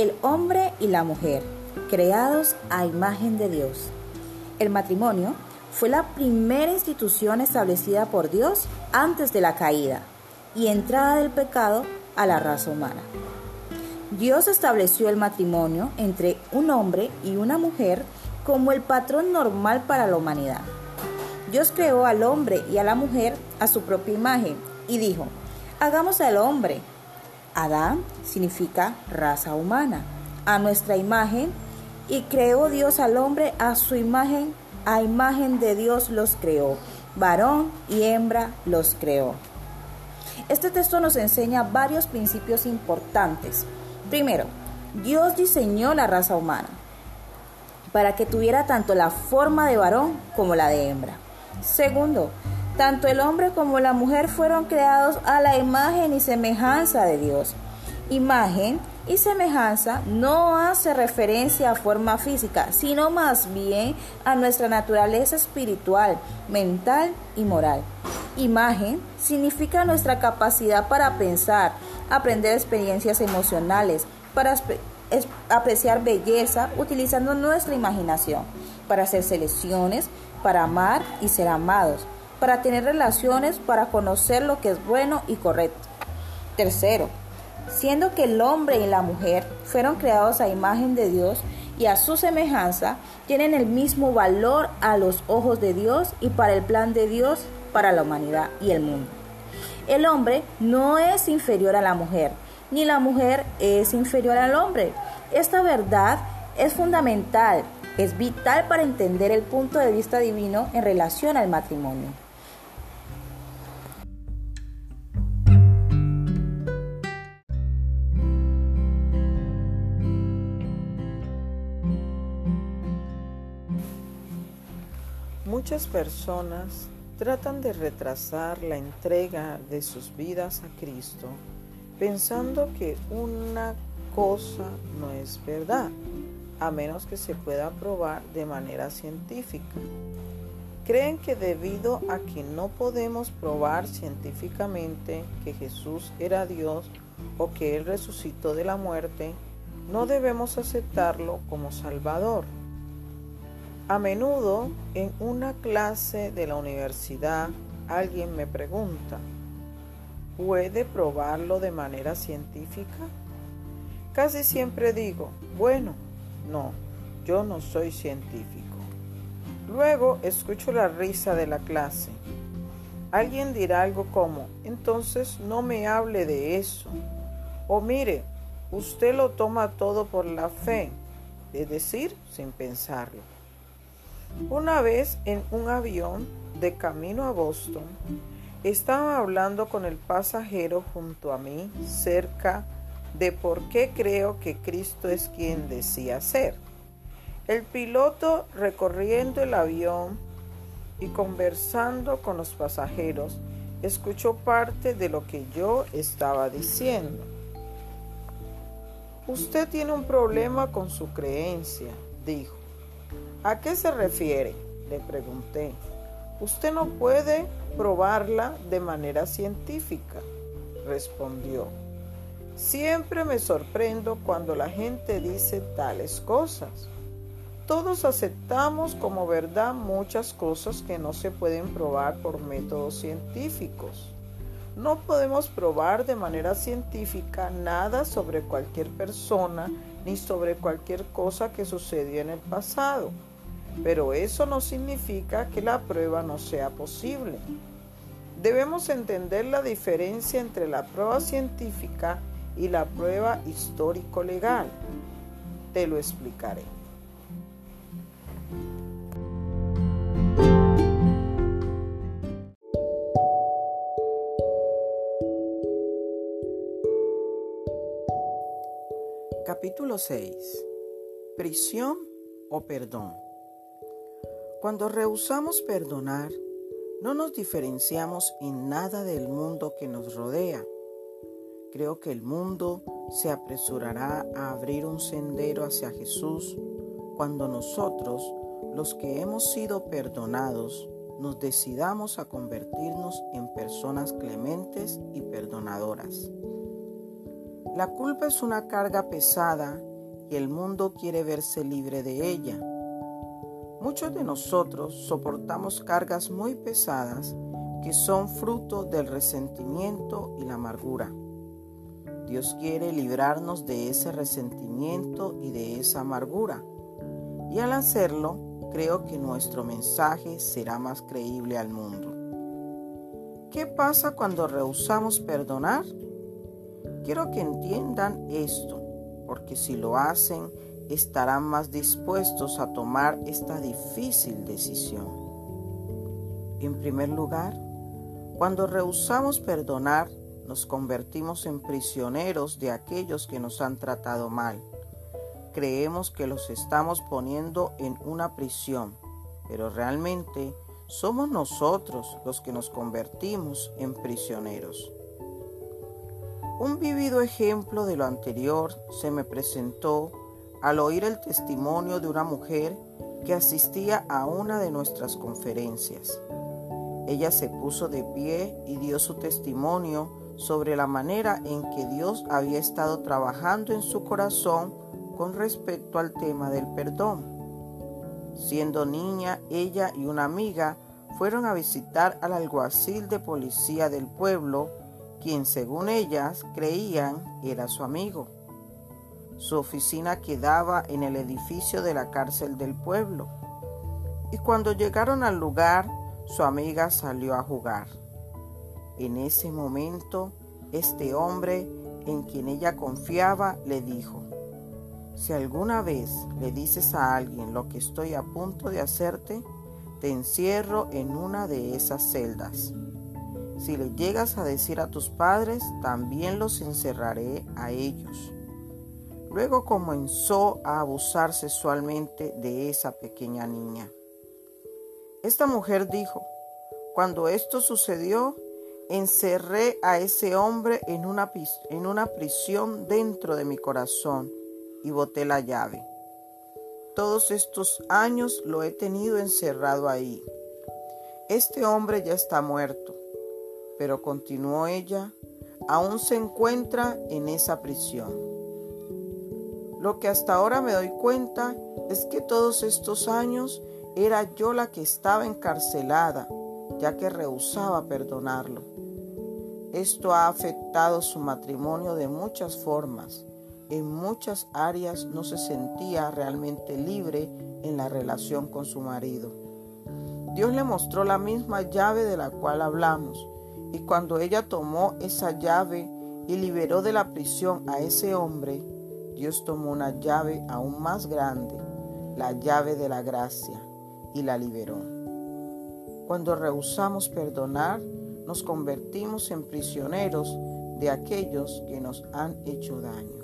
El hombre y la mujer, creados a imagen de Dios. El matrimonio fue la primera institución establecida por Dios antes de la caída y entrada del pecado a la raza humana. Dios estableció el matrimonio entre un hombre y una mujer como el patrón normal para la humanidad. Dios creó al hombre y a la mujer a su propia imagen y dijo, hagamos al hombre. Adán significa raza humana, a nuestra imagen, y creó Dios al hombre a su imagen, a imagen de Dios los creó, varón y hembra los creó. Este texto nos enseña varios principios importantes. Primero, Dios diseñó la raza humana para que tuviera tanto la forma de varón como la de hembra. Segundo, tanto el hombre como la mujer fueron creados a la imagen y semejanza de Dios. Imagen y semejanza no hace referencia a forma física, sino más bien a nuestra naturaleza espiritual, mental y moral. Imagen significa nuestra capacidad para pensar, aprender experiencias emocionales, para apreciar belleza utilizando nuestra imaginación, para hacer selecciones, para amar y ser amados, para tener relaciones, para conocer lo que es bueno y correcto. Tercero, siendo que el hombre y la mujer fueron creados a imagen de Dios y a su semejanza, tienen el mismo valor a los ojos de Dios y para el plan de Dios para la humanidad y el mundo. El hombre no es inferior a la mujer, ni la mujer es inferior al hombre. Esta verdad es fundamental, es vital para entender el punto de vista divino en relación al matrimonio. Muchas personas tratan de retrasar la entrega de sus vidas a Cristo pensando que una cosa no es verdad, a menos que se pueda probar de manera científica. Creen que debido a que no podemos probar científicamente que Jesús era Dios o que Él resucitó de la muerte, no debemos aceptarlo como Salvador. A menudo en una clase de la universidad alguien me pregunta, ¿puede probarlo de manera científica? Casi siempre digo, bueno, no, yo no soy científico. Luego escucho la risa de la clase. Alguien dirá algo como, entonces no me hable de eso. O mire, usted lo toma todo por la fe, es decir, sin pensarlo. Una vez en un avión de camino a Boston, estaba hablando con el pasajero junto a mí cerca de por qué creo que Cristo es quien decía ser. El piloto recorriendo el avión y conversando con los pasajeros escuchó parte de lo que yo estaba diciendo. Usted tiene un problema con su creencia, dijo. ¿A qué se refiere? Le pregunté. Usted no puede probarla de manera científica, respondió. Siempre me sorprendo cuando la gente dice tales cosas. Todos aceptamos como verdad muchas cosas que no se pueden probar por métodos científicos. No podemos probar de manera científica nada sobre cualquier persona ni sobre cualquier cosa que sucedió en el pasado pero eso no significa que la prueba no sea posible. Debemos entender la diferencia entre la prueba científica y la prueba histórico-legal. Te lo explicaré. Capítulo 6. Prisión o perdón. Cuando rehusamos perdonar, no nos diferenciamos en nada del mundo que nos rodea. Creo que el mundo se apresurará a abrir un sendero hacia Jesús cuando nosotros, los que hemos sido perdonados, nos decidamos a convertirnos en personas clementes y perdonadoras. La culpa es una carga pesada y el mundo quiere verse libre de ella. Muchos de nosotros soportamos cargas muy pesadas que son fruto del resentimiento y la amargura. Dios quiere librarnos de ese resentimiento y de esa amargura. Y al hacerlo, creo que nuestro mensaje será más creíble al mundo. ¿Qué pasa cuando rehusamos perdonar? Quiero que entiendan esto, porque si lo hacen, estarán más dispuestos a tomar esta difícil decisión. En primer lugar, cuando rehusamos perdonar, nos convertimos en prisioneros de aquellos que nos han tratado mal. Creemos que los estamos poniendo en una prisión, pero realmente somos nosotros los que nos convertimos en prisioneros. Un vivido ejemplo de lo anterior se me presentó al oír el testimonio de una mujer que asistía a una de nuestras conferencias. Ella se puso de pie y dio su testimonio sobre la manera en que Dios había estado trabajando en su corazón con respecto al tema del perdón. Siendo niña, ella y una amiga fueron a visitar al alguacil de policía del pueblo, quien según ellas creían era su amigo. Su oficina quedaba en el edificio de la cárcel del pueblo. Y cuando llegaron al lugar, su amiga salió a jugar. En ese momento, este hombre en quien ella confiaba le dijo, si alguna vez le dices a alguien lo que estoy a punto de hacerte, te encierro en una de esas celdas. Si le llegas a decir a tus padres, también los encerraré a ellos. Luego comenzó a abusar sexualmente de esa pequeña niña. Esta mujer dijo, cuando esto sucedió, encerré a ese hombre en una, en una prisión dentro de mi corazón y boté la llave. Todos estos años lo he tenido encerrado ahí. Este hombre ya está muerto, pero continuó ella, aún se encuentra en esa prisión. Lo que hasta ahora me doy cuenta es que todos estos años era yo la que estaba encarcelada, ya que rehusaba perdonarlo. Esto ha afectado su matrimonio de muchas formas. En muchas áreas no se sentía realmente libre en la relación con su marido. Dios le mostró la misma llave de la cual hablamos, y cuando ella tomó esa llave y liberó de la prisión a ese hombre, Dios tomó una llave aún más grande, la llave de la gracia, y la liberó. Cuando rehusamos perdonar, nos convertimos en prisioneros de aquellos que nos han hecho daño.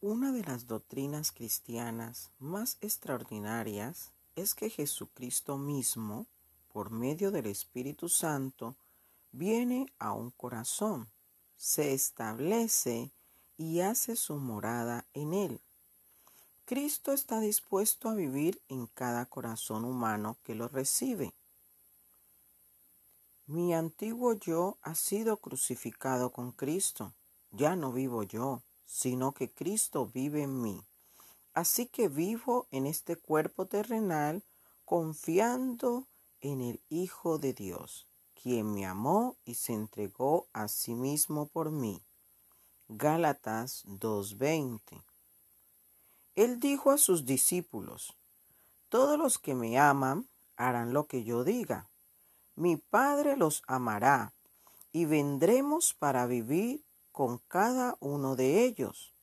Una de las doctrinas cristianas más extraordinarias es que Jesucristo mismo, por medio del Espíritu Santo, viene a un corazón, se establece y hace su morada en él. Cristo está dispuesto a vivir en cada corazón humano que lo recibe. Mi antiguo yo ha sido crucificado con Cristo. Ya no vivo yo, sino que Cristo vive en mí. Así que vivo en este cuerpo terrenal confiando en el Hijo de Dios, quien me amó y se entregó a sí mismo por mí. Gálatas 2:20. Él dijo a sus discípulos, Todos los que me aman harán lo que yo diga. Mi Padre los amará, y vendremos para vivir con cada uno de ellos.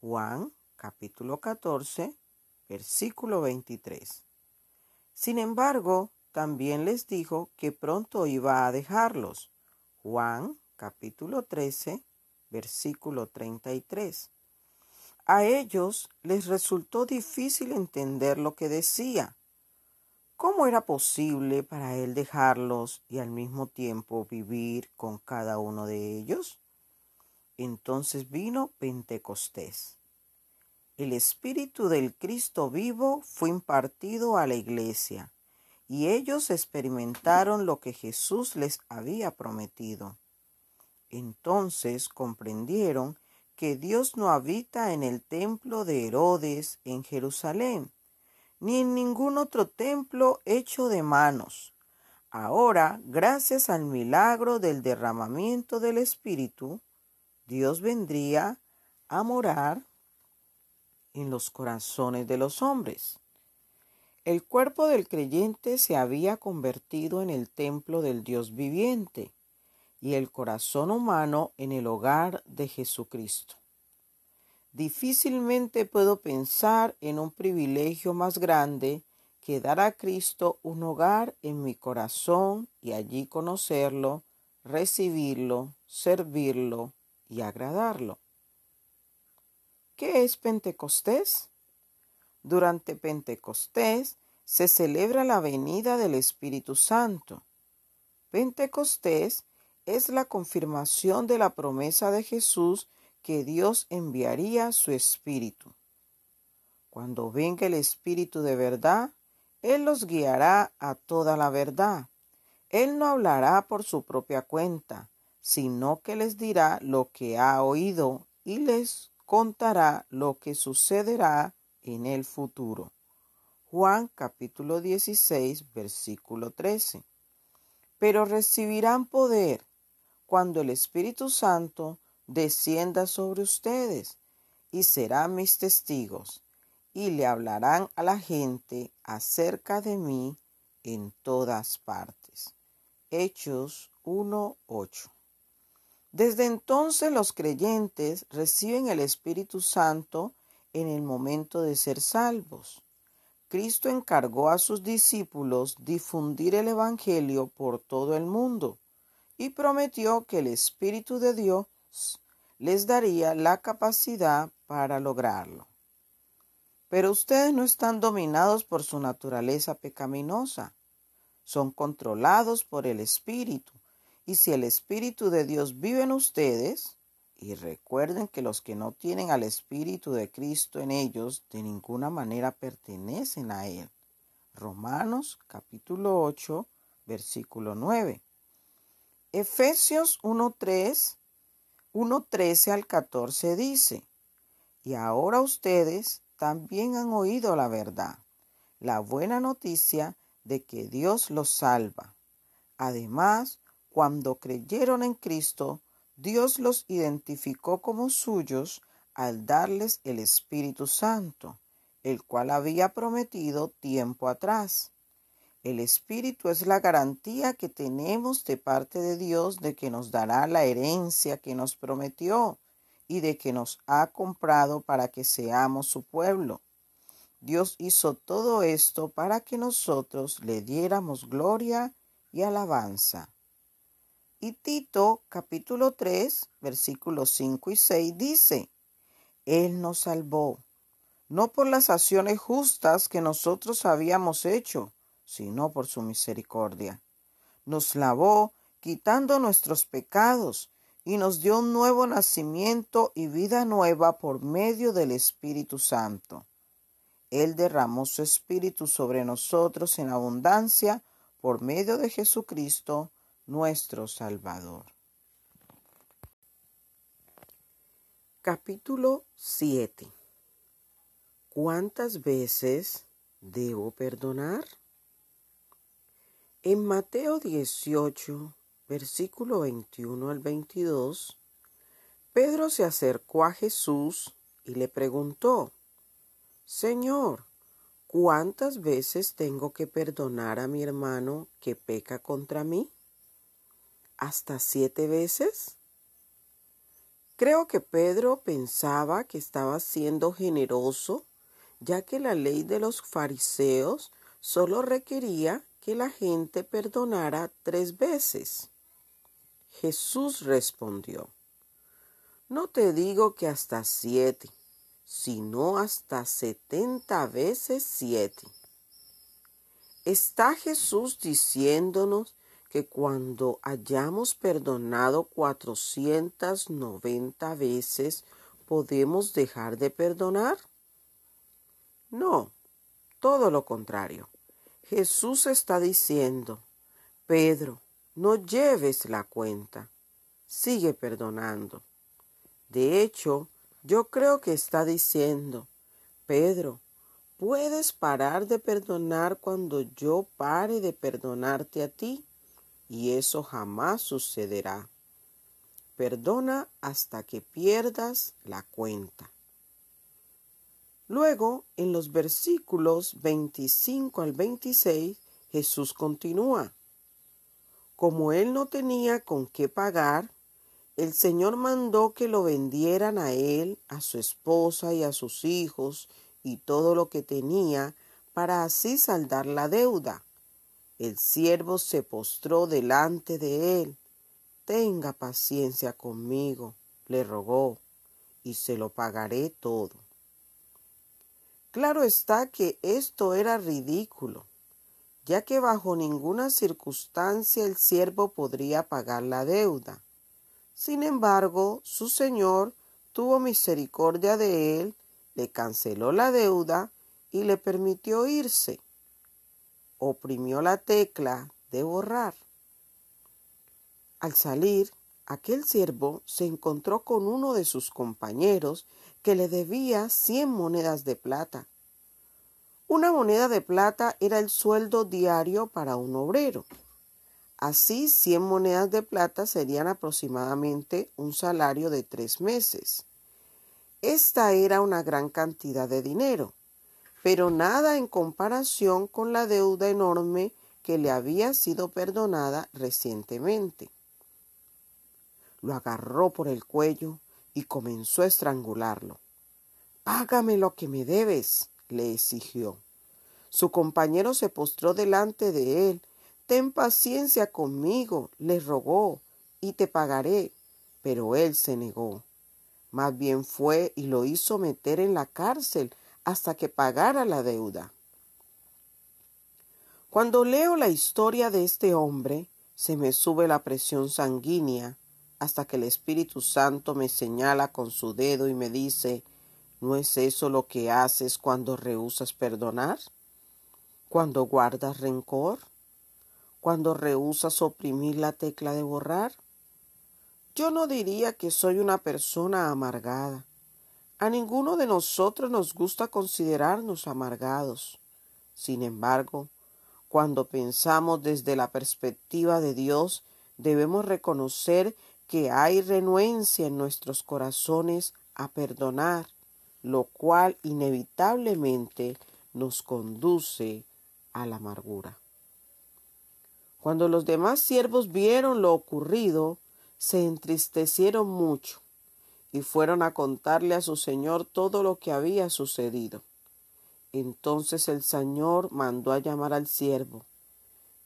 Juan capítulo 14, versículo 23. Sin embargo, también les dijo que pronto iba a dejarlos. Juan capítulo 13, versículo 33. A ellos les resultó difícil entender lo que decía. ¿Cómo era posible para él dejarlos y al mismo tiempo vivir con cada uno de ellos? Entonces vino Pentecostés. El Espíritu del Cristo vivo fue impartido a la iglesia y ellos experimentaron lo que Jesús les había prometido. Entonces comprendieron que Dios no habita en el templo de Herodes en Jerusalén, ni en ningún otro templo hecho de manos. Ahora, gracias al milagro del derramamiento del Espíritu, Dios vendría a morar en los corazones de los hombres. El cuerpo del creyente se había convertido en el templo del Dios viviente y el corazón humano en el hogar de Jesucristo. Difícilmente puedo pensar en un privilegio más grande que dar a Cristo un hogar en mi corazón y allí conocerlo, recibirlo, servirlo y agradarlo. ¿Qué es Pentecostés? Durante Pentecostés se celebra la venida del Espíritu Santo. Pentecostés es la confirmación de la promesa de Jesús que Dios enviaría su Espíritu. Cuando venga el Espíritu de verdad, Él los guiará a toda la verdad. Él no hablará por su propia cuenta, sino que les dirá lo que ha oído y les contará lo que sucederá en el futuro. Juan capítulo 16 versículo 13. Pero recibirán poder cuando el Espíritu Santo descienda sobre ustedes y serán mis testigos y le hablarán a la gente acerca de mí en todas partes. Hechos 1.8. Desde entonces los creyentes reciben el Espíritu Santo en el momento de ser salvos. Cristo encargó a sus discípulos difundir el Evangelio por todo el mundo y prometió que el Espíritu de Dios les daría la capacidad para lograrlo. Pero ustedes no están dominados por su naturaleza pecaminosa, son controlados por el Espíritu, y si el Espíritu de Dios vive en ustedes, y recuerden que los que no tienen al Espíritu de Cristo en ellos de ninguna manera pertenecen a Él. Romanos capítulo 8, versículo 9. Efesios 1.3, 1.13 al 14 dice, y ahora ustedes también han oído la verdad, la buena noticia de que Dios los salva. Además, cuando creyeron en Cristo, Dios los identificó como suyos al darles el Espíritu Santo, el cual había prometido tiempo atrás. El Espíritu es la garantía que tenemos de parte de Dios de que nos dará la herencia que nos prometió y de que nos ha comprado para que seamos su pueblo. Dios hizo todo esto para que nosotros le diéramos gloria y alabanza. Y Tito capítulo 3 versículos 5 y 6 dice, Él nos salvó, no por las acciones justas que nosotros habíamos hecho, sino por su misericordia. Nos lavó quitando nuestros pecados y nos dio un nuevo nacimiento y vida nueva por medio del Espíritu Santo. Él derramó su Espíritu sobre nosotros en abundancia por medio de Jesucristo, nuestro Salvador. Capítulo 7 ¿Cuántas veces debo perdonar? En Mateo 18, versículo 21 al 22, Pedro se acercó a Jesús y le preguntó, Señor, ¿cuántas veces tengo que perdonar a mi hermano que peca contra mí? Hasta siete veces? Creo que Pedro pensaba que estaba siendo generoso, ya que la ley de los fariseos solo requería que la gente perdonara tres veces. Jesús respondió, No te digo que hasta siete, sino hasta setenta veces siete. ¿Está Jesús diciéndonos que cuando hayamos perdonado 490 veces, ¿podemos dejar de perdonar? No, todo lo contrario. Jesús está diciendo, Pedro, no lleves la cuenta, sigue perdonando. De hecho, yo creo que está diciendo, Pedro, puedes parar de perdonar cuando yo pare de perdonarte a ti, y eso jamás sucederá. Perdona hasta que pierdas la cuenta. Luego, en los versículos 25 al 26, Jesús continúa. Como él no tenía con qué pagar, el Señor mandó que lo vendieran a él, a su esposa y a sus hijos y todo lo que tenía, para así saldar la deuda. El siervo se postró delante de él. Tenga paciencia conmigo, le rogó, y se lo pagaré todo. Claro está que esto era ridículo, ya que bajo ninguna circunstancia el siervo podría pagar la deuda. Sin embargo, su señor tuvo misericordia de él, le canceló la deuda y le permitió irse. Oprimió la tecla de borrar. Al salir, aquel siervo se encontró con uno de sus compañeros que le debía cien monedas de plata. Una moneda de plata era el sueldo diario para un obrero. Así, cien monedas de plata serían aproximadamente un salario de tres meses. Esta era una gran cantidad de dinero, pero nada en comparación con la deuda enorme que le había sido perdonada recientemente. Lo agarró por el cuello y comenzó a estrangularlo. Págame lo que me debes, le exigió. Su compañero se postró delante de él. Ten paciencia conmigo, le rogó, y te pagaré. Pero él se negó. Más bien fue y lo hizo meter en la cárcel hasta que pagara la deuda. Cuando leo la historia de este hombre, se me sube la presión sanguínea hasta que el Espíritu Santo me señala con su dedo y me dice, ¿no es eso lo que haces cuando rehusas perdonar? ¿Cuando guardas rencor? ¿Cuando rehusas oprimir la tecla de borrar? Yo no diría que soy una persona amargada. A ninguno de nosotros nos gusta considerarnos amargados. Sin embargo, cuando pensamos desde la perspectiva de Dios, debemos reconocer que hay renuencia en nuestros corazones a perdonar, lo cual inevitablemente nos conduce a la amargura. Cuando los demás siervos vieron lo ocurrido, se entristecieron mucho y fueron a contarle a su señor todo lo que había sucedido. Entonces el señor mandó a llamar al siervo.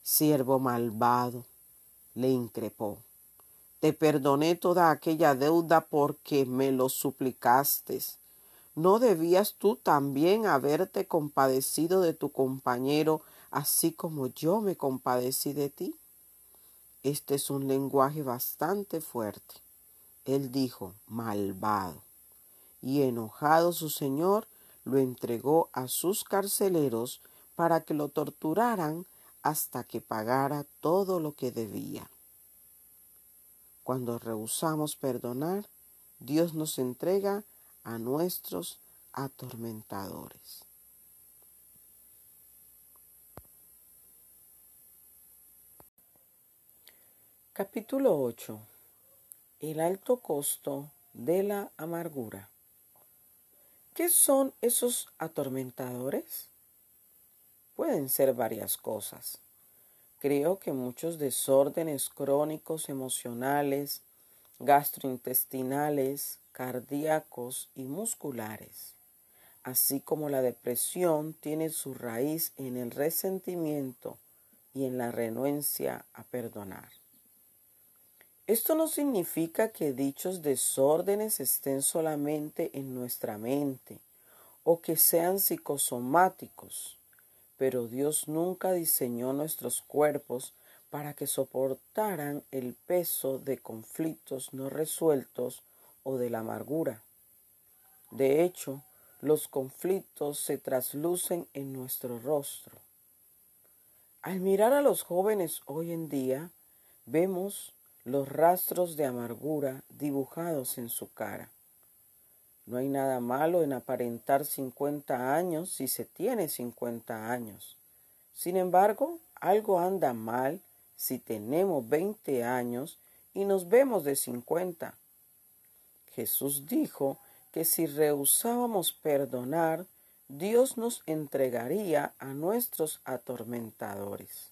Siervo malvado, le increpó. Te perdoné toda aquella deuda porque me lo suplicaste. ¿No debías tú también haberte compadecido de tu compañero, así como yo me compadecí de ti? Este es un lenguaje bastante fuerte. Él dijo, malvado. Y enojado su señor, lo entregó a sus carceleros para que lo torturaran hasta que pagara todo lo que debía. Cuando rehusamos perdonar, Dios nos entrega a nuestros atormentadores. Capítulo 8. El alto costo de la amargura. ¿Qué son esos atormentadores? Pueden ser varias cosas. Creo que muchos desórdenes crónicos emocionales, gastrointestinales, cardíacos y musculares, así como la depresión, tiene su raíz en el resentimiento y en la renuencia a perdonar. Esto no significa que dichos desórdenes estén solamente en nuestra mente o que sean psicosomáticos pero Dios nunca diseñó nuestros cuerpos para que soportaran el peso de conflictos no resueltos o de la amargura. De hecho, los conflictos se traslucen en nuestro rostro. Al mirar a los jóvenes hoy en día, vemos los rastros de amargura dibujados en su cara. No hay nada malo en aparentar 50 años si se tiene 50 años. Sin embargo, algo anda mal si tenemos 20 años y nos vemos de 50. Jesús dijo que si rehusábamos perdonar, Dios nos entregaría a nuestros atormentadores.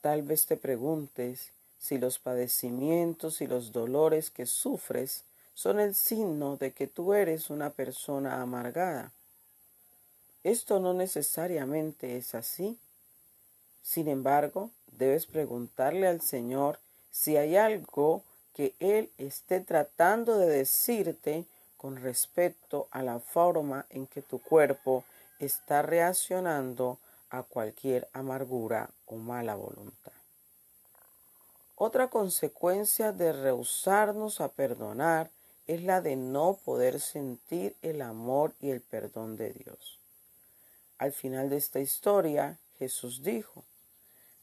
Tal vez te preguntes si los padecimientos y los dolores que sufres son el signo de que tú eres una persona amargada. Esto no necesariamente es así. Sin embargo, debes preguntarle al Señor si hay algo que Él esté tratando de decirte con respecto a la forma en que tu cuerpo está reaccionando a cualquier amargura o mala voluntad. Otra consecuencia de rehusarnos a perdonar es la de no poder sentir el amor y el perdón de Dios. Al final de esta historia, Jesús dijo,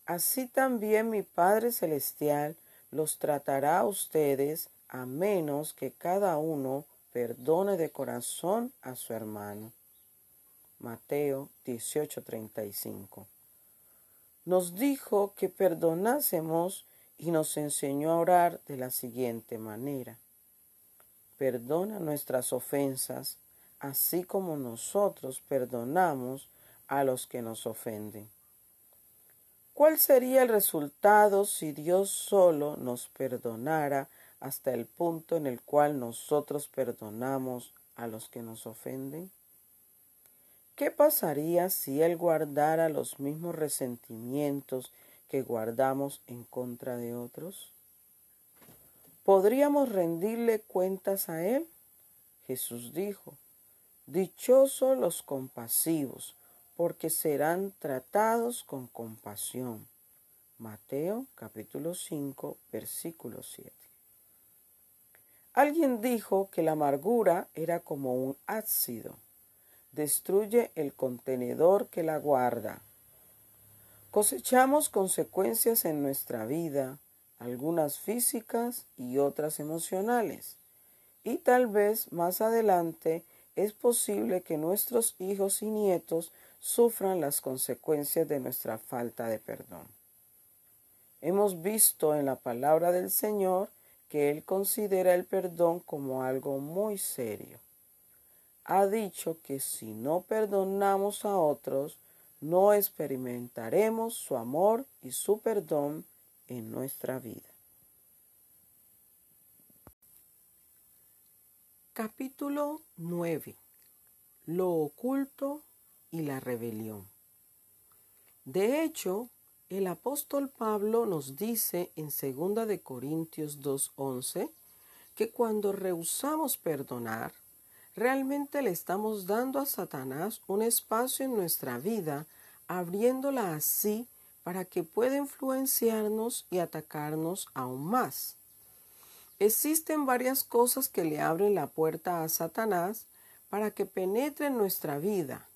Así también mi Padre Celestial los tratará a ustedes a menos que cada uno perdone de corazón a su hermano. Mateo 18:35. Nos dijo que perdonásemos y nos enseñó a orar de la siguiente manera. Perdona nuestras ofensas, así como nosotros perdonamos a los que nos ofenden. ¿Cuál sería el resultado si Dios solo nos perdonara hasta el punto en el cual nosotros perdonamos a los que nos ofenden? ¿Qué pasaría si Él guardara los mismos resentimientos que guardamos en contra de otros? ¿Podríamos rendirle cuentas a Él? Jesús dijo, Dichosos los compasivos, porque serán tratados con compasión. Mateo capítulo 5, versículo 7. Alguien dijo que la amargura era como un ácido. Destruye el contenedor que la guarda. Cosechamos consecuencias en nuestra vida, algunas físicas y otras emocionales. Y tal vez más adelante es posible que nuestros hijos y nietos sufran las consecuencias de nuestra falta de perdón. Hemos visto en la palabra del Señor que él considera el perdón como algo muy serio. Ha dicho que si no perdonamos a otros, no experimentaremos su amor y su perdón en nuestra vida. Capítulo 9. Lo oculto y la rebelión. De hecho, el apóstol Pablo nos dice en 2 de Corintios 2:11 que cuando rehusamos perdonar, realmente le estamos dando a Satanás un espacio en nuestra vida, abriéndola así para que pueda influenciarnos y atacarnos aún más. Existen varias cosas que le abren la puerta a Satanás para que penetre en nuestra vida,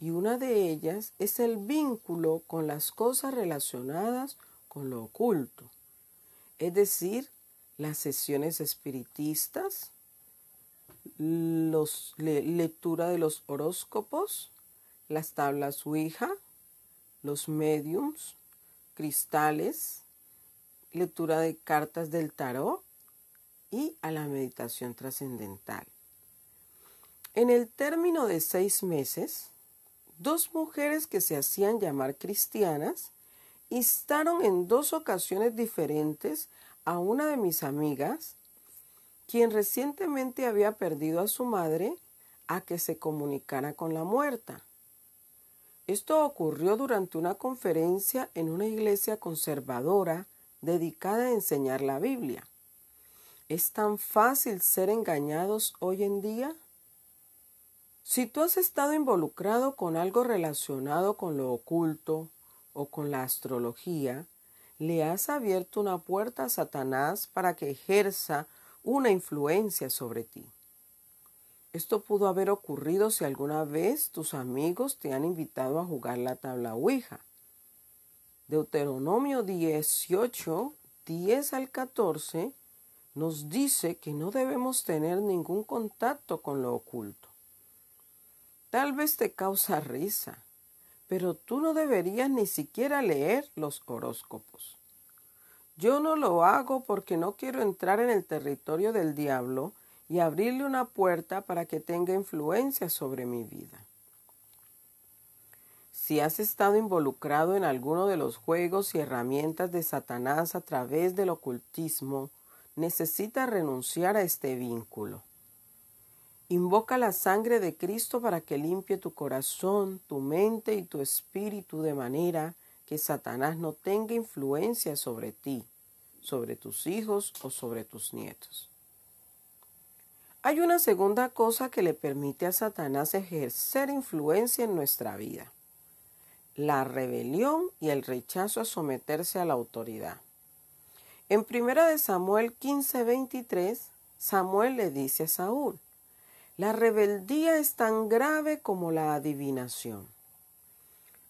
y una de ellas es el vínculo con las cosas relacionadas con lo oculto, es decir, las sesiones espiritistas, los, lectura de los horóscopos, las tablas Ouija, los mediums, cristales, lectura de cartas del tarot y a la meditación trascendental. En el término de seis meses, dos mujeres que se hacían llamar cristianas instaron en dos ocasiones diferentes a una de mis amigas, quien recientemente había perdido a su madre, a que se comunicara con la muerta. Esto ocurrió durante una conferencia en una iglesia conservadora dedicada a enseñar la Biblia. ¿Es tan fácil ser engañados hoy en día? Si tú has estado involucrado con algo relacionado con lo oculto o con la astrología, le has abierto una puerta a Satanás para que ejerza una influencia sobre ti. Esto pudo haber ocurrido si alguna vez tus amigos te han invitado a jugar la tabla Ouija. Deuteronomio 18, 10 al 14 nos dice que no debemos tener ningún contacto con lo oculto. Tal vez te causa risa, pero tú no deberías ni siquiera leer los horóscopos. Yo no lo hago porque no quiero entrar en el territorio del diablo y abrirle una puerta para que tenga influencia sobre mi vida. Si has estado involucrado en alguno de los juegos y herramientas de Satanás a través del ocultismo, necesitas renunciar a este vínculo. Invoca la sangre de Cristo para que limpie tu corazón, tu mente y tu espíritu de manera que Satanás no tenga influencia sobre ti, sobre tus hijos o sobre tus nietos. Hay una segunda cosa que le permite a Satanás ejercer influencia en nuestra vida la rebelión y el rechazo a someterse a la autoridad. En primera de Samuel 15:23, Samuel le dice a Saúl, la rebeldía es tan grave como la adivinación.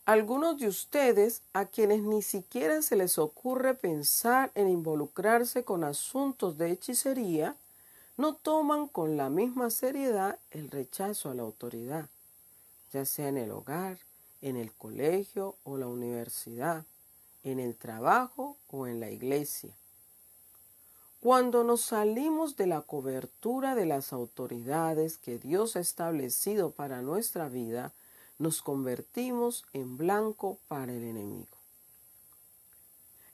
Algunos de ustedes, a quienes ni siquiera se les ocurre pensar en involucrarse con asuntos de hechicería, no toman con la misma seriedad el rechazo a la autoridad, ya sea en el hogar, en el colegio o la universidad, en el trabajo o en la iglesia. Cuando nos salimos de la cobertura de las autoridades que Dios ha establecido para nuestra vida, nos convertimos en blanco para el enemigo.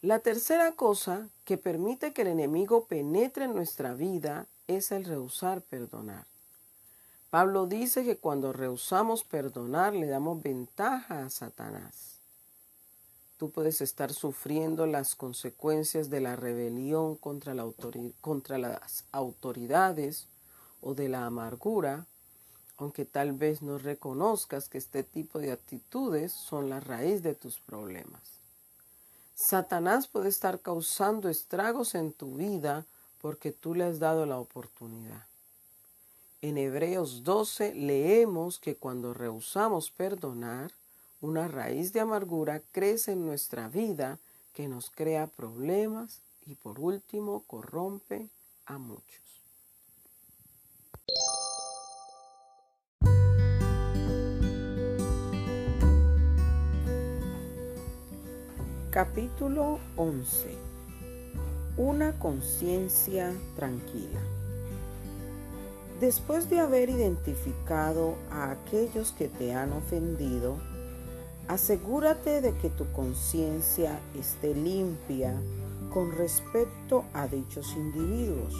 La tercera cosa que permite que el enemigo penetre en nuestra vida es el rehusar perdonar. Pablo dice que cuando rehusamos perdonar le damos ventaja a Satanás. Tú puedes estar sufriendo las consecuencias de la rebelión contra, contra las autoridades o de la amargura, aunque tal vez no reconozcas que este tipo de actitudes son la raíz de tus problemas. Satanás puede estar causando estragos en tu vida porque tú le has dado la oportunidad. En Hebreos 12 leemos que cuando rehusamos perdonar, una raíz de amargura crece en nuestra vida que nos crea problemas y por último corrompe a muchos. Capítulo 11 Una conciencia tranquila Después de haber identificado a aquellos que te han ofendido, asegúrate de que tu conciencia esté limpia con respecto a dichos individuos.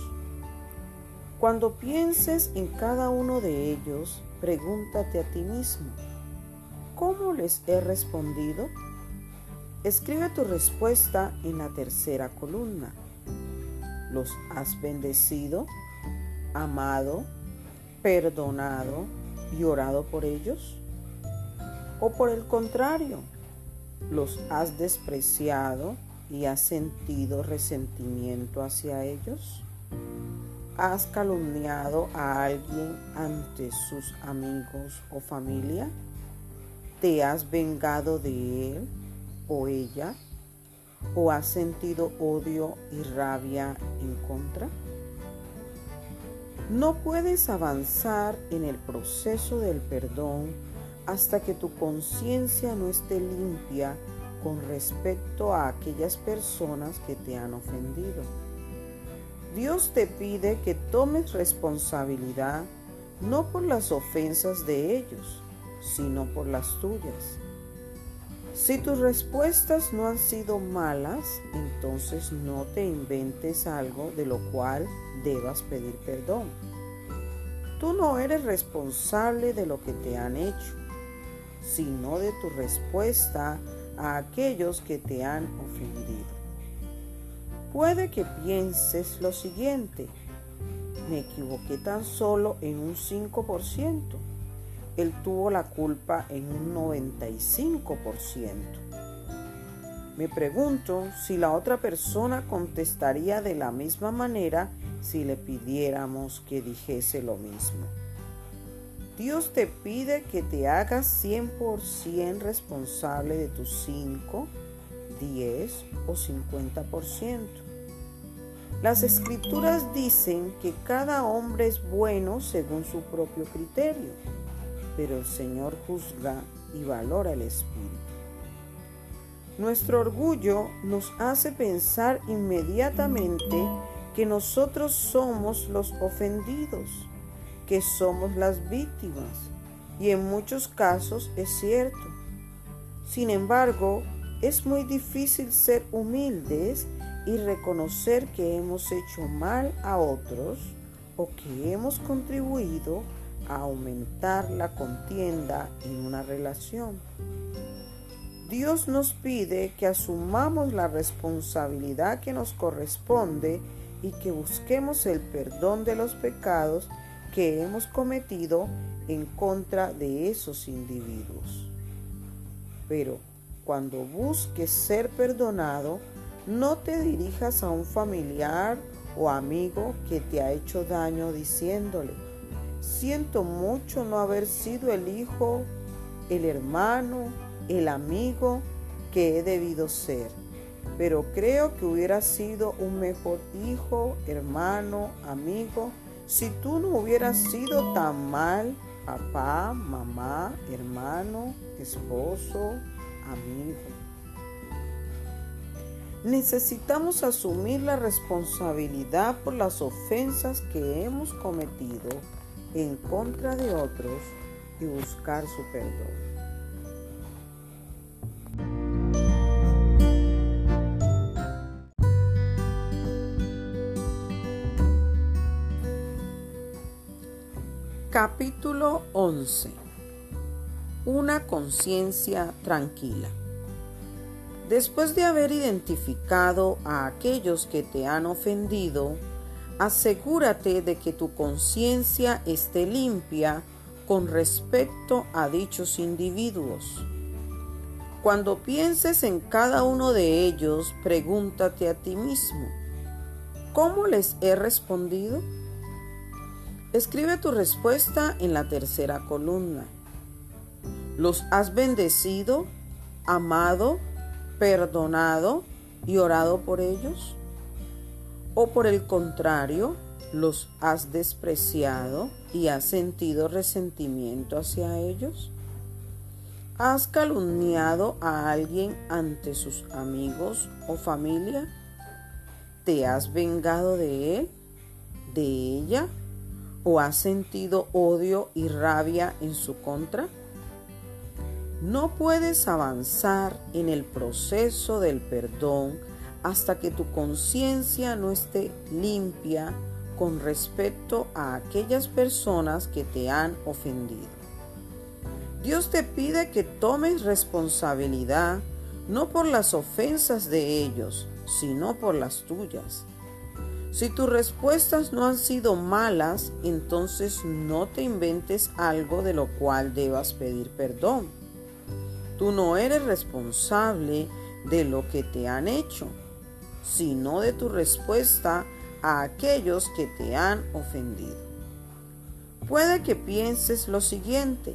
Cuando pienses en cada uno de ellos, pregúntate a ti mismo, ¿cómo les he respondido? Escribe tu respuesta en la tercera columna. ¿Los has bendecido? amado, perdonado y orado por ellos? ¿O por el contrario, los has despreciado y has sentido resentimiento hacia ellos? ¿Has calumniado a alguien ante sus amigos o familia? ¿Te has vengado de él o ella? ¿O has sentido odio y rabia en contra? No puedes avanzar en el proceso del perdón hasta que tu conciencia no esté limpia con respecto a aquellas personas que te han ofendido. Dios te pide que tomes responsabilidad no por las ofensas de ellos, sino por las tuyas. Si tus respuestas no han sido malas, entonces no te inventes algo de lo cual debas pedir perdón. Tú no eres responsable de lo que te han hecho, sino de tu respuesta a aquellos que te han ofendido. Puede que pienses lo siguiente, me equivoqué tan solo en un 5%, él tuvo la culpa en un 95%. Me pregunto si la otra persona contestaría de la misma manera si le pidiéramos que dijese lo mismo. Dios te pide que te hagas 100% responsable de tus 5, 10 o 50%. Las escrituras dicen que cada hombre es bueno según su propio criterio, pero el Señor juzga y valora el espíritu. Nuestro orgullo nos hace pensar inmediatamente que nosotros somos los ofendidos, que somos las víctimas, y en muchos casos es cierto. Sin embargo, es muy difícil ser humildes y reconocer que hemos hecho mal a otros o que hemos contribuido a aumentar la contienda en una relación. Dios nos pide que asumamos la responsabilidad que nos corresponde y que busquemos el perdón de los pecados que hemos cometido en contra de esos individuos. Pero cuando busques ser perdonado, no te dirijas a un familiar o amigo que te ha hecho daño diciéndole, siento mucho no haber sido el hijo, el hermano, el amigo que he debido ser, pero creo que hubiera sido un mejor hijo, hermano, amigo, si tú no hubieras sido tan mal papá, mamá, hermano, esposo, amigo. Necesitamos asumir la responsabilidad por las ofensas que hemos cometido en contra de otros y buscar su perdón. Capítulo 11 Una conciencia tranquila Después de haber identificado a aquellos que te han ofendido, asegúrate de que tu conciencia esté limpia con respecto a dichos individuos. Cuando pienses en cada uno de ellos, pregúntate a ti mismo, ¿cómo les he respondido? Escribe tu respuesta en la tercera columna. ¿Los has bendecido, amado, perdonado y orado por ellos? ¿O por el contrario, los has despreciado y has sentido resentimiento hacia ellos? ¿Has calumniado a alguien ante sus amigos o familia? ¿Te has vengado de él, de ella? o has sentido odio y rabia en su contra? No puedes avanzar en el proceso del perdón hasta que tu conciencia no esté limpia con respecto a aquellas personas que te han ofendido. Dios te pide que tomes responsabilidad no por las ofensas de ellos, sino por las tuyas. Si tus respuestas no han sido malas, entonces no te inventes algo de lo cual debas pedir perdón. Tú no eres responsable de lo que te han hecho, sino de tu respuesta a aquellos que te han ofendido. Puede que pienses lo siguiente,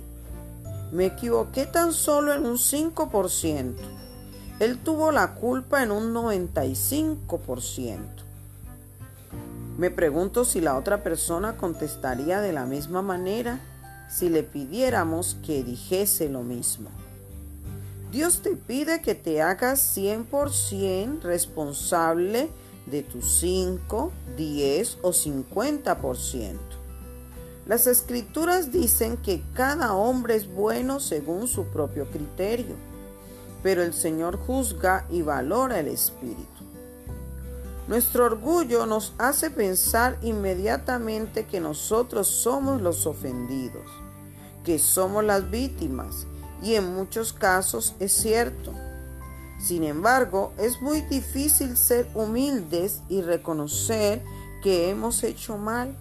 me equivoqué tan solo en un 5%, él tuvo la culpa en un 95%. Me pregunto si la otra persona contestaría de la misma manera si le pidiéramos que dijese lo mismo. Dios te pide que te hagas 100% responsable de tu 5, 10 o 50%. Las escrituras dicen que cada hombre es bueno según su propio criterio, pero el Señor juzga y valora el espíritu. Nuestro orgullo nos hace pensar inmediatamente que nosotros somos los ofendidos, que somos las víctimas, y en muchos casos es cierto. Sin embargo, es muy difícil ser humildes y reconocer que hemos hecho mal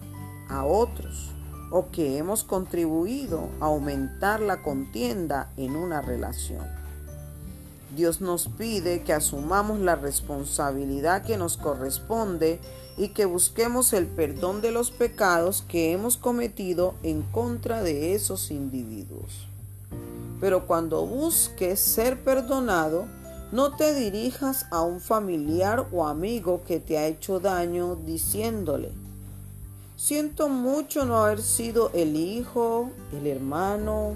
a otros o que hemos contribuido a aumentar la contienda en una relación. Dios nos pide que asumamos la responsabilidad que nos corresponde y que busquemos el perdón de los pecados que hemos cometido en contra de esos individuos. Pero cuando busques ser perdonado, No te dirijas a un familiar o amigo que te ha hecho daño diciéndole, siento mucho no haber sido el hijo, el hermano,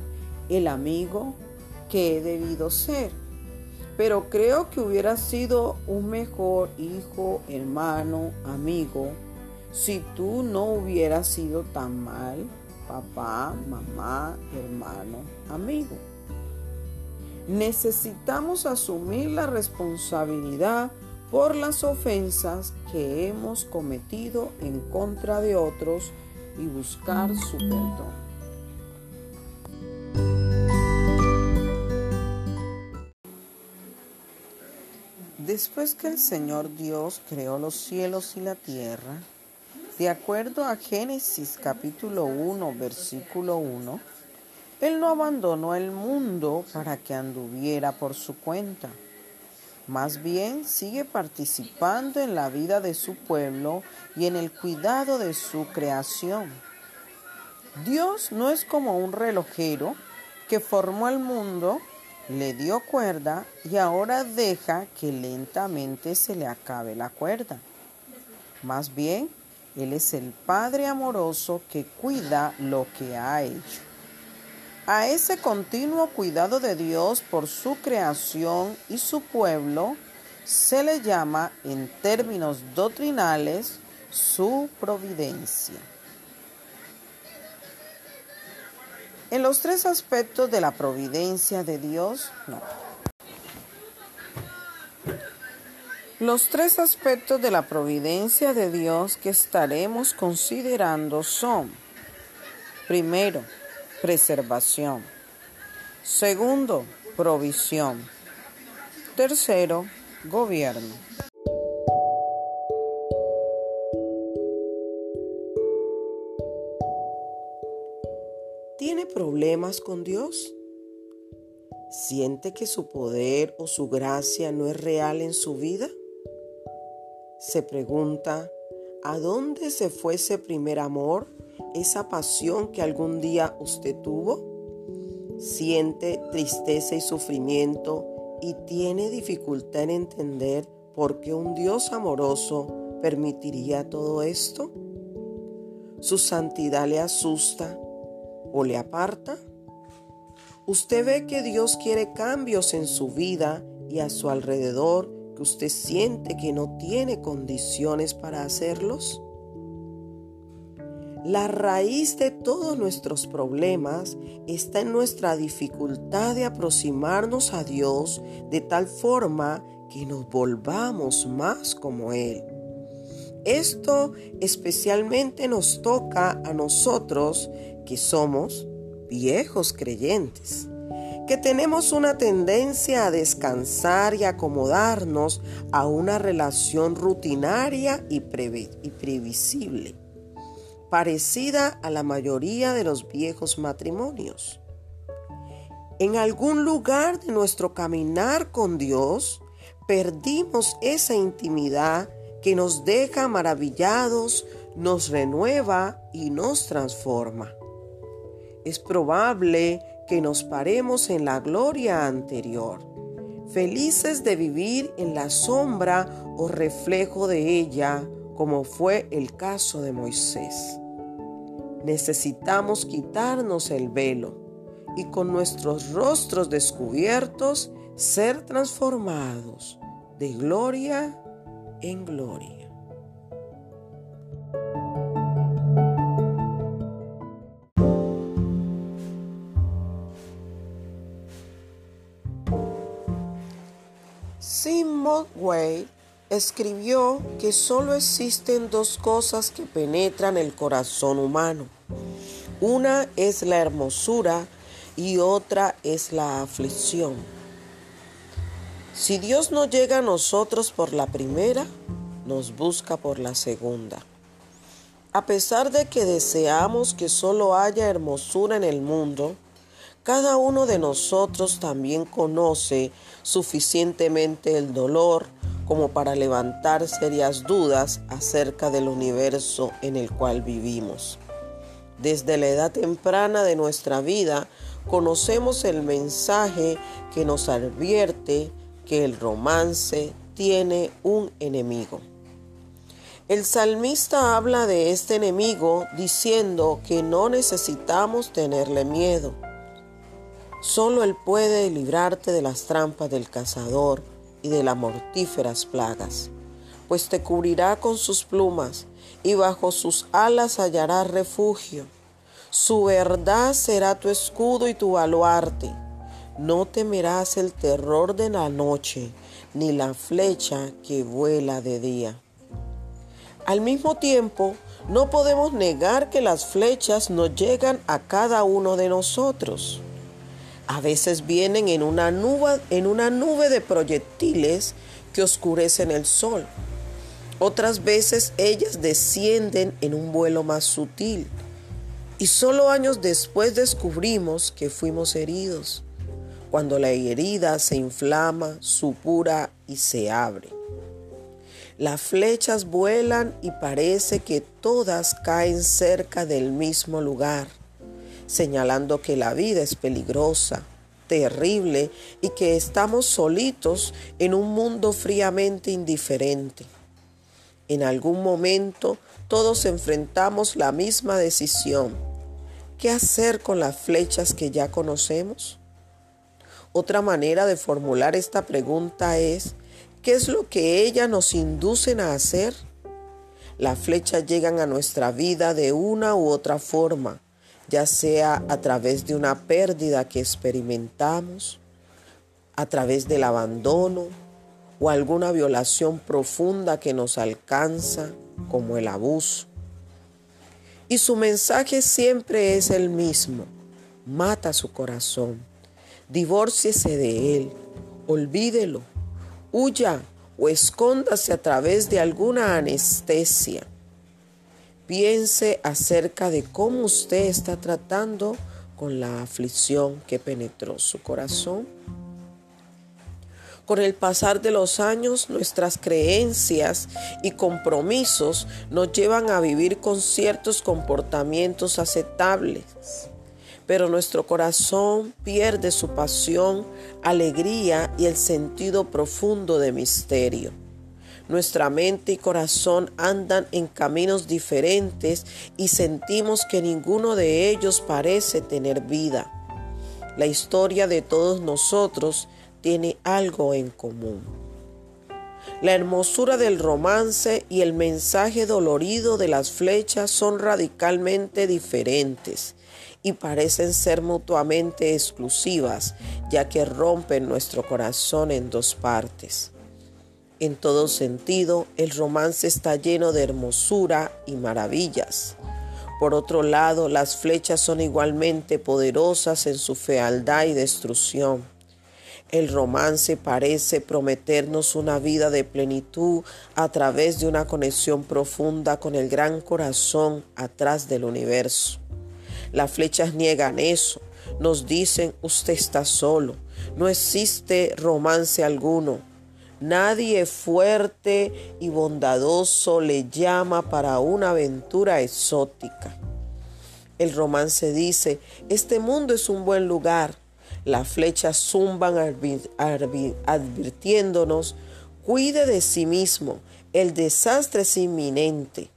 el amigo que he debido ser, pero creo que hubiera sido un mejor hijo, hermano, amigo, si tú no hubieras sido tan mal papá, mamá, hermano, amigo. Necesitamos asumir la responsabilidad por las ofensas que hemos cometido en contra de otros y buscar su perdón. Después que el Señor Dios creó los cielos y la tierra, de acuerdo a Génesis capítulo 1, versículo 1, Él no abandonó el mundo para que anduviera por su cuenta. Más bien sigue participando en la vida de su pueblo y en el cuidado de su creación. Dios no es como un relojero que formó el mundo, le dio cuerda y ahora deja que lentamente se le acabe la cuerda. Más bien, él es el Padre amoroso que cuida lo que ha hecho. A ese continuo cuidado de Dios por su creación y su pueblo se le llama en términos doctrinales su providencia. En los tres aspectos de la providencia de Dios, no. Los tres aspectos de la providencia de Dios que estaremos considerando son, primero, preservación. Segundo, provisión. Tercero, gobierno. ¿Tiene problemas con Dios? ¿Siente que su poder o su gracia no es real en su vida? se pregunta, ¿a dónde se fue ese primer amor, esa pasión que algún día usted tuvo? Siente tristeza y sufrimiento y tiene dificultad en entender por qué un Dios amoroso permitiría todo esto. ¿Su santidad le asusta o le aparta? Usted ve que Dios quiere cambios en su vida y a su alrededor usted siente que no tiene condiciones para hacerlos? La raíz de todos nuestros problemas está en nuestra dificultad de aproximarnos a Dios de tal forma que nos volvamos más como Él. Esto especialmente nos toca a nosotros que somos viejos creyentes que tenemos una tendencia a descansar y acomodarnos a una relación rutinaria y, previsible, parecida a la mayoría de los viejos matrimonios. En algún lugar de nuestro caminar con Dios, perdimos esa intimidad que nos deja maravillados, nos renueva y nos transforma. Es probable que nos paremos en la gloria anterior, felices de vivir en la sombra o reflejo de ella, como fue el caso de Moisés. Necesitamos quitarnos el velo y con nuestros rostros descubiertos ser transformados de gloria en gloria. Simon Weil escribió que solo existen dos cosas que penetran el corazón humano. Una es la hermosura y otra es la aflicción. Si Dios no llega a nosotros por la primera, nos busca por la segunda. A pesar de que deseamos que solo haya hermosura en el mundo, cada uno de nosotros también conoce suficientemente el dolor como para levantar serias dudas acerca del universo en el cual vivimos. Desde la edad temprana de nuestra vida conocemos el mensaje que nos advierte que el romance tiene un enemigo. El salmista habla de este enemigo diciendo que no necesitamos tenerle miedo. Solo Él puede librarte de las trampas del cazador y de las mortíferas plagas, pues te cubrirá con sus plumas y bajo sus alas hallarás refugio. Su verdad será tu escudo y tu baluarte. No temerás el terror de la noche, ni la flecha que vuela de día. Al mismo tiempo, no podemos negar que las flechas nos llegan a cada uno de nosotros. A veces vienen en una nube, de proyectiles que oscurecen el sol. Otras veces ellas descienden en un vuelo más sutil y solo años después descubrimos que fuimos heridos, cuando la herida se inflama, supura y se abre. Las flechas vuelan y parece que todas caen cerca del mismo lugar, señalando que la vida es peligrosa, terrible y que estamos solitos en un mundo fríamente indiferente. En algún momento todos enfrentamos la misma decisión ¿Qué hacer con las flechas que ya conocemos? Otra manera de formular esta pregunta es, ¿qué es lo que ellas nos inducen a hacer? Las flechas llegan a nuestra vida de una u otra forma, ya sea a través de una pérdida que experimentamos, a través del abandono o alguna violación profunda que nos alcanza, como el abuso. Y su mensaje siempre es el mismo. Mata su corazón. Divórciese de él. Olvídelo. Huya o escóndase a través de alguna anestesia. Piense acerca de cómo usted está tratando con la aflicción que penetró su corazón. Con el pasar de los años, nuestras creencias y compromisos nos llevan a vivir con ciertos comportamientos aceptables. Pero nuestro corazón pierde su pasión, alegría y el sentido profundo de misterio. Nuestra mente y corazón andan en caminos diferentes y sentimos que ninguno de ellos parece tener vida. La historia de todos nosotros tiene algo en común. La hermosura del romance y el mensaje dolorido de las flechas son radicalmente diferentes y parecen ser mutuamente exclusivas, ya que rompen nuestro corazón en dos partes. En todo sentido, el romance está lleno de hermosura y maravillas. Por otro lado, las flechas son igualmente poderosas en su fealdad y destrucción. El romance parece prometernos una vida de plenitud a través de una conexión profunda con el gran corazón atrás del universo. Las flechas niegan eso, nos dicen usted está solo, no existe romance alguno. Nadie fuerte y bondadoso le llama para una aventura exótica. El romance dice, este mundo es un buen lugar, las flechas zumban advirtiéndonos, cuide de sí mismo, el desastre es inminente.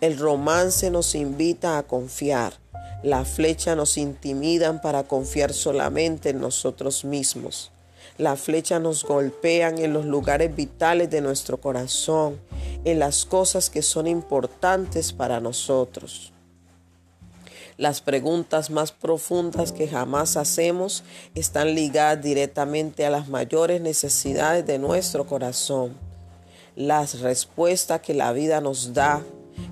El romance nos invita a confiar. Las flechas nos intimidan para confiar solamente en nosotros mismos. Las flechas nos golpean en los lugares vitales de nuestro corazón, en las cosas que son importantes para nosotros. Las preguntas más profundas que jamás hacemos están ligadas directamente a las mayores necesidades de nuestro corazón. Las respuestas que la vida nos da,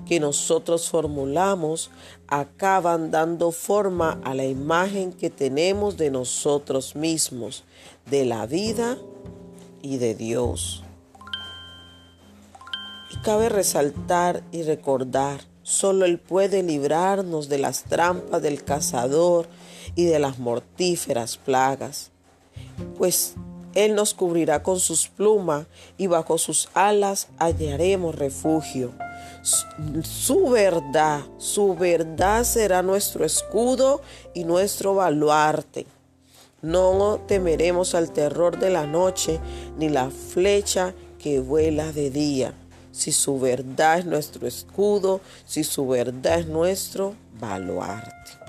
que nosotros formulamos, acaban dando forma a la imagen que tenemos de nosotros mismos, de la vida y de Dios. Y cabe resaltar y recordar Solo Él puede librarnos de las trampas del cazador y de las mortíferas plagas, pues Él nos cubrirá con sus plumas y bajo sus alas hallaremos refugio. Su verdad, su verdad será nuestro escudo y nuestro baluarte. No temeremos al terror de la noche, ni la flecha que vuela de día. Si su verdad es nuestro escudo, si su verdad es nuestro baluarte.